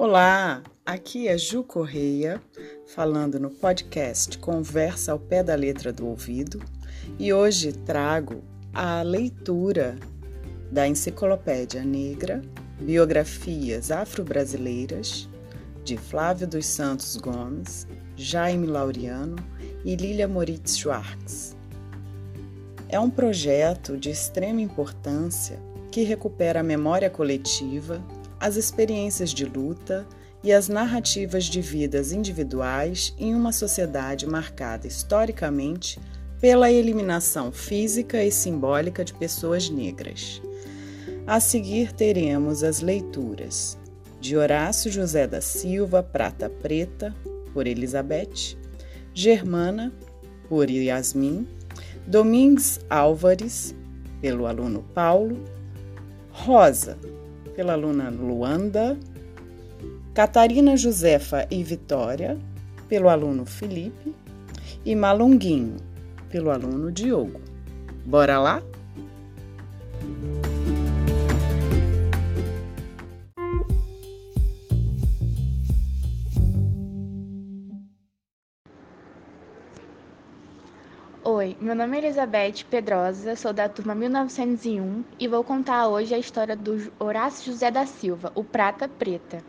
Olá, aqui é Ju Correia, falando no podcast Conversa ao Pé da Letra do Ouvido, e hoje trago a leitura da Enciclopédia Negra, Biografias Afro-Brasileiras, de Flávio dos Santos Gomes, Jaime Laureano e Lilia Moritz Schwartz. É um projeto de extrema importância que recupera a memória coletiva as experiências de luta e as narrativas de vidas individuais em uma sociedade marcada historicamente pela eliminação física e simbólica de pessoas negras. A seguir teremos as leituras de Horácio José da Silva, Prata Preta, por Elizabeth, Germana, por Yasmin, Domingues Álvares, pelo aluno Paulo, Rosa, pela aluna Luanda, Catarina Josefa e Vitória, pelo aluno Felipe, e Malunguinho, pelo aluno Diogo. Bora lá? Meu nome é Elizabeth Pedrosa, sou da turma 1901 e vou contar hoje a história do Horácio José da Silva, o Prata Preta.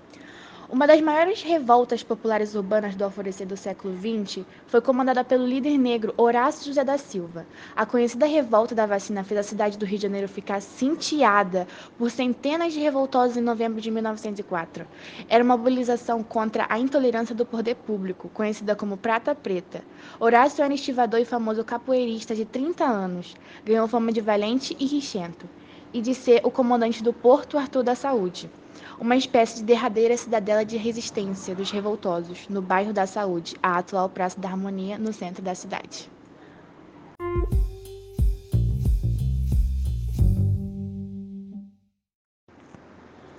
Uma das maiores revoltas populares urbanas do alvorecer do século XX foi comandada pelo líder negro Horácio José da Silva. A conhecida revolta da vacina fez a cidade do Rio de Janeiro ficar cintiada por centenas de revoltosos em novembro de 1904. Era uma mobilização contra a intolerância do poder público, conhecida como Prata Preta. Horácio era estivador e famoso capoeirista de 30 anos. Ganhou fama de valente e richento e de ser o comandante do Porto Arthur da Saúde uma espécie de derradeira cidadela de resistência dos revoltosos, no bairro da Saúde, a atual Praça da Harmonia, no centro da cidade.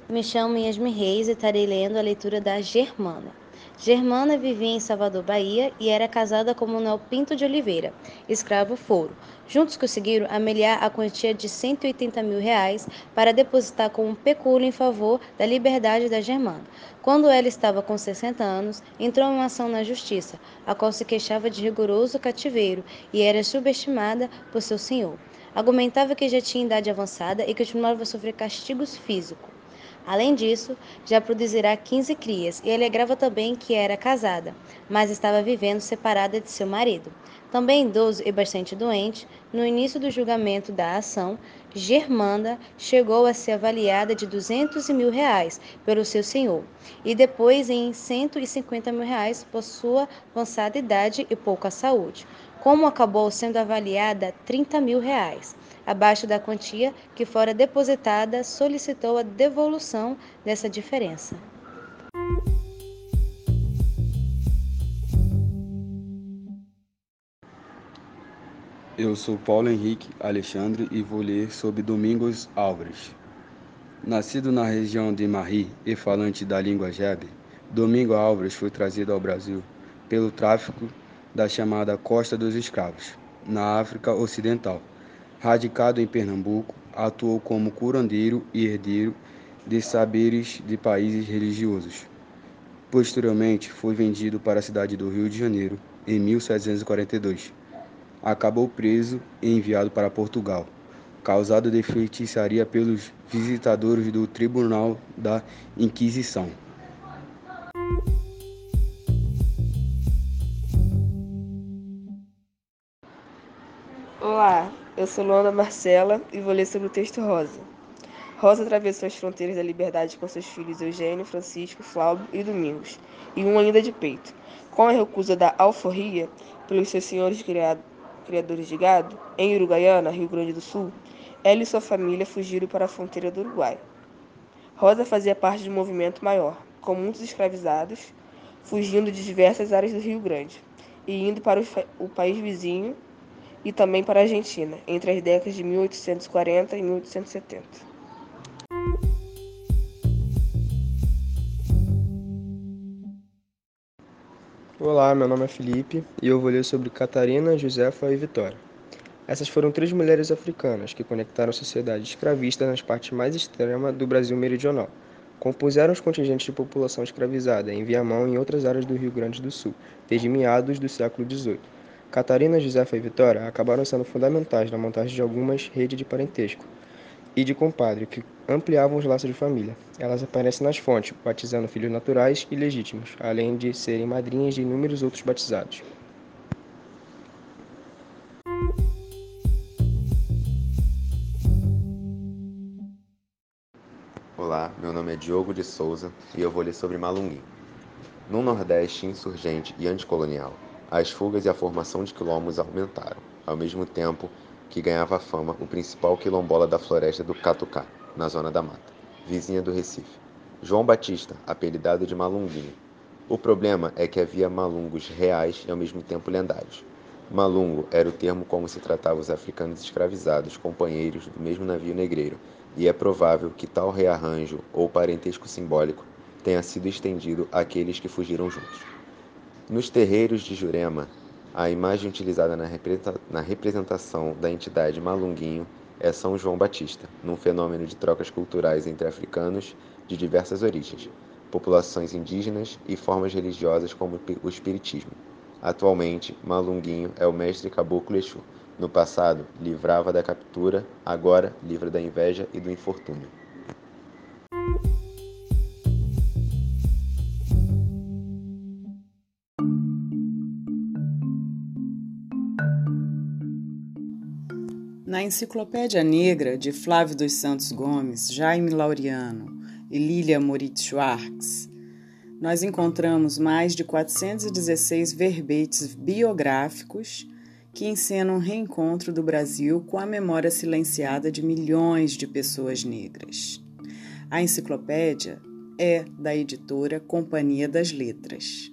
Me chamo Yasmin Reis e estarei lendo a leitura da Germana. Germana vivia em Salvador, Bahia, e era casada com Manuel Pinto de Oliveira, escravo foro. Juntos conseguiram ameliar a quantia de 180 mil reais para depositar com um pecúlio em favor da liberdade da Germana. Quando ela estava com 60 anos, entrou em uma ação na justiça, a qual se queixava de rigoroso cativeiro e era subestimada por seu senhor. Argumentava que já tinha idade avançada e continuava a sofrer castigos físicos. Além disso, já produzirá 15 crias e alegrava também que era casada, mas estava vivendo separada de seu marido. Também idoso e bastante doente, no início do julgamento da ação, Germanda chegou a ser avaliada de 200 mil reais pelo seu senhor e depois em 150 mil reais por sua avançada idade e pouca saúde. Como acabou sendo avaliada 30 mil reais abaixo da quantia que fora depositada, solicitou a devolução dessa diferença. Eu sou Paulo Henrique Alexandre e vou ler sobre Domingos Álvares. Nascido na região de Marri e falante da língua jebe, Domingo Álvares foi trazido ao Brasil pelo tráfico da chamada Costa dos Escravos, na África Ocidental. Radicado em Pernambuco, atuou como curandeiro e herdeiro de saberes de países religiosos. Posteriormente, foi vendido para a cidade do Rio de Janeiro em 1742. Acabou preso e enviado para Portugal, causado de feitiçaria pelos visitadores do Tribunal da Inquisição. Eu sou Luana Marcela e vou ler sobre o texto Rosa. Rosa atravessou as fronteiras da liberdade com seus filhos Eugênio, Francisco, Flávio e Domingos, e um ainda de peito. Com a recusa da alforria pelos seus senhores criadores de gado, em Uruguaiana, Rio Grande do Sul, ela e sua família fugiram para a fronteira do Uruguai. Rosa fazia parte de um movimento maior, com muitos escravizados, fugindo de diversas áreas do Rio Grande e indo para o país vizinho e também para a Argentina, entre as décadas de 1840 e 1870. Olá, meu nome é Felipe e eu vou ler sobre Catarina, Josefa e Vitória. Essas foram três mulheres africanas que conectaram a sociedade escravista nas partes mais extremas do Brasil meridional. compuseram os contingentes de população escravizada em Viamão e em outras áreas do Rio Grande do Sul, desde meados do século XVIII. Catarina, Josefa e Vitória acabaram sendo fundamentais na montagem de algumas redes de parentesco e de compadre que ampliavam os laços de família. Elas aparecem nas fontes, batizando filhos naturais e legítimos, além de serem madrinhas de inúmeros outros batizados. Olá, meu nome é Diogo de Souza e eu vou ler sobre Malunguim. No Nordeste insurgente e anticolonial, as fugas e a formação de quilombos aumentaram, ao mesmo tempo que ganhava fama o principal quilombola da floresta do Catucá, na zona da mata, vizinha do Recife. João Batista, apelidado de Malunguinho. O problema é que havia malungos reais e ao mesmo tempo lendários. Malungo era o termo como se tratava os africanos escravizados, companheiros do mesmo navio negreiro, e é provável que tal rearranjo ou parentesco simbólico tenha sido estendido àqueles que fugiram juntos. Nos terreiros de Jurema, a imagem utilizada na representação da entidade Malunguinho é São João Batista, num fenômeno de trocas culturais entre africanos de diversas origens, populações indígenas e formas religiosas como o Espiritismo. Atualmente, Malunguinho é o mestre caboclo Exu. No passado, livrava da captura, agora livra da inveja e do infortúnio. Na Enciclopédia Negra de Flávio dos Santos Gomes, Jaime Laureano e Lilia Moritz Schwartz, nós encontramos mais de 416 verbetes biográficos que encenam o reencontro do Brasil com a memória silenciada de milhões de pessoas negras. A enciclopédia é da editora Companhia das Letras.